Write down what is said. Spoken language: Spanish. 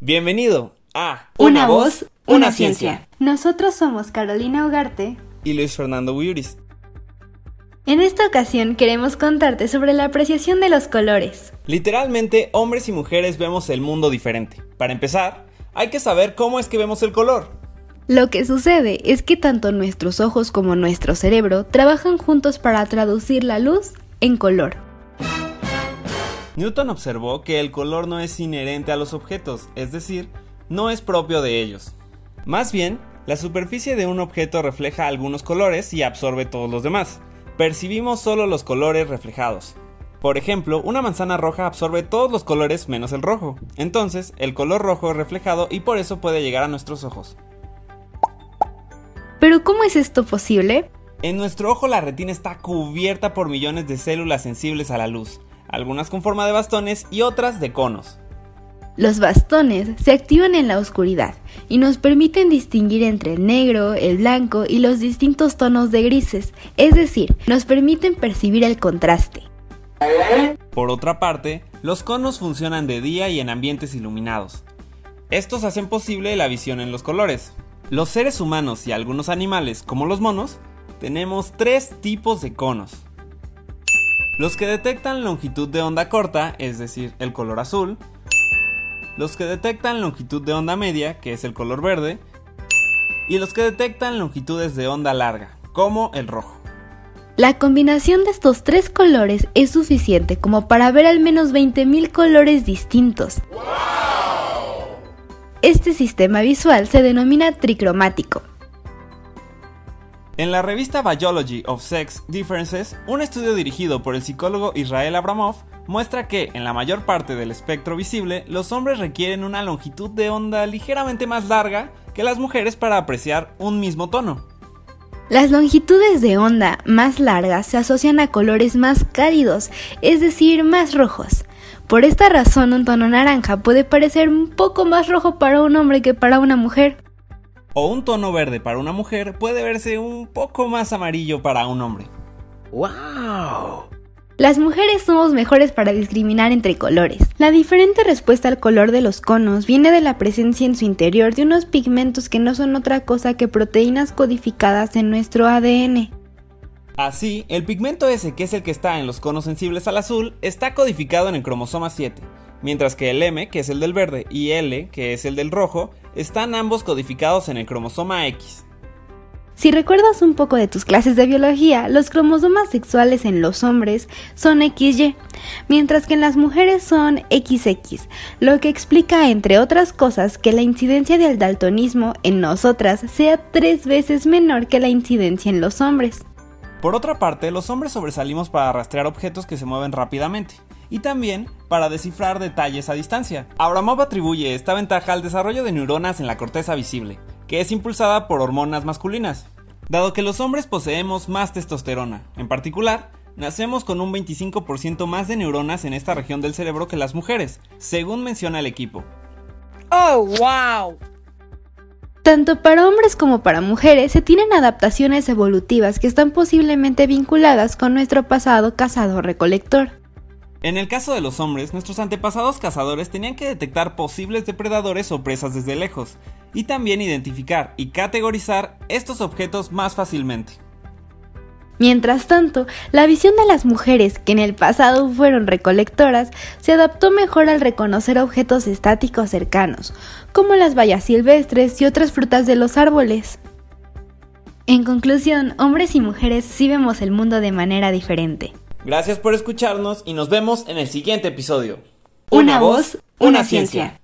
Bienvenido a Una, voz, una, ciencia. Nosotros somos Carolina Ugarte y Luis Fernando Buyuris. En esta ocasión queremos contarte sobre la apreciación de los colores. Literalmente, hombres y mujeres vemos el mundo diferente. Para empezar, hay que saber cómo es que vemos el color. Lo que sucede es que tanto nuestros ojos como nuestro cerebro trabajan juntos para traducir la luz en color. Newton observó que el color no es inherente a los objetos, es decir, no es propio de ellos. Más bien, la superficie de un objeto refleja algunos colores y absorbe todos los demás. Percibimos solo los colores reflejados. Por ejemplo, una manzana roja absorbe todos los colores menos el rojo. Entonces, el color rojo es reflejado y por eso puede llegar a nuestros ojos. ¿Pero cómo es esto posible? En nuestro ojo la retina está cubierta por millones de células sensibles a la luz algunas con forma de bastones y otras de conos. Los bastones se activan en la oscuridad y nos permiten distinguir entre el negro, el blanco y los distintos tonos de grises, es decir, nos permiten percibir el contraste. Por otra parte, los conos funcionan de día y en ambientes iluminados. Estos hacen posible la visión en los colores. Los seres humanos y algunos animales, como los monos, tenemos tres tipos de conos. Los que detectan longitud de onda corta, es decir, el color azul. Los que detectan longitud de onda media, que es el color verde. Y los que detectan longitudes de onda larga, como el rojo. La combinación de estos tres colores es suficiente como para ver al menos 20.000 colores distintos. Este sistema visual se denomina tricromático en la revista Biology of Sex Differences, un estudio dirigido por el psicólogo Israel Abramov muestra que, en la mayor parte del espectro visible, los hombres requieren una longitud de onda ligeramente más larga que las mujeres para apreciar un mismo tono. Las longitudes de onda más largas se asocian a colores más cálidos, es decir, más rojos. Por esta razón, un tono naranja puede parecer un poco más rojo para un hombre que para una mujer o un tono verde para una mujer puede verse un poco más amarillo para un hombre. ¡Wow! Las mujeres somos mejores para discriminar entre colores. La diferente respuesta al color de los conos viene de la presencia en su interior de unos pigmentos que no son otra cosa que proteínas codificadas en nuestro ADN. Así, el pigmento S, que es el que está en los conos sensibles al azul, está codificado en el cromosoma 7, mientras que el M, que es el del verde, y L, que es el del rojo, están ambos codificados en el cromosoma X. Si recuerdas un poco de tus clases de biología, los cromosomas sexuales en los hombres son XY, mientras que en las mujeres son XX, lo que explica, entre otras cosas, que la incidencia del daltonismo en nosotras sea tres veces menor que la incidencia en los hombres. Por otra parte, los hombres sobresalimos para rastrear objetos que se mueven rápidamente, y también para descifrar detalles a distancia. Abramov atribuye esta ventaja al desarrollo de neuronas en la corteza visible, que es impulsada por hormonas masculinas. Dado que los hombres poseemos más testosterona, en particular, nacemos con un 25% más de neuronas en esta región del cerebro que las mujeres, según menciona el equipo. ¡Oh, wow! Tanto para hombres como para mujeres se tienen adaptaciones evolutivas que están posiblemente vinculadas con nuestro pasado cazador-recolector. En el caso de los hombres, nuestros antepasados cazadores tenían que detectar posibles depredadores o presas desde lejos, y también identificar y categorizar estos objetos más fácilmente. Mientras tanto, la visión de las mujeres, que en el pasado fueron recolectoras, se adaptó mejor al reconocer objetos estáticos cercanos, como las bayas silvestres y otras frutas de los árboles. En conclusión, hombres y mujeres sí vemos el mundo de manera diferente. Gracias por escucharnos y nos vemos en el siguiente episodio. Una, voz, una, ciencia.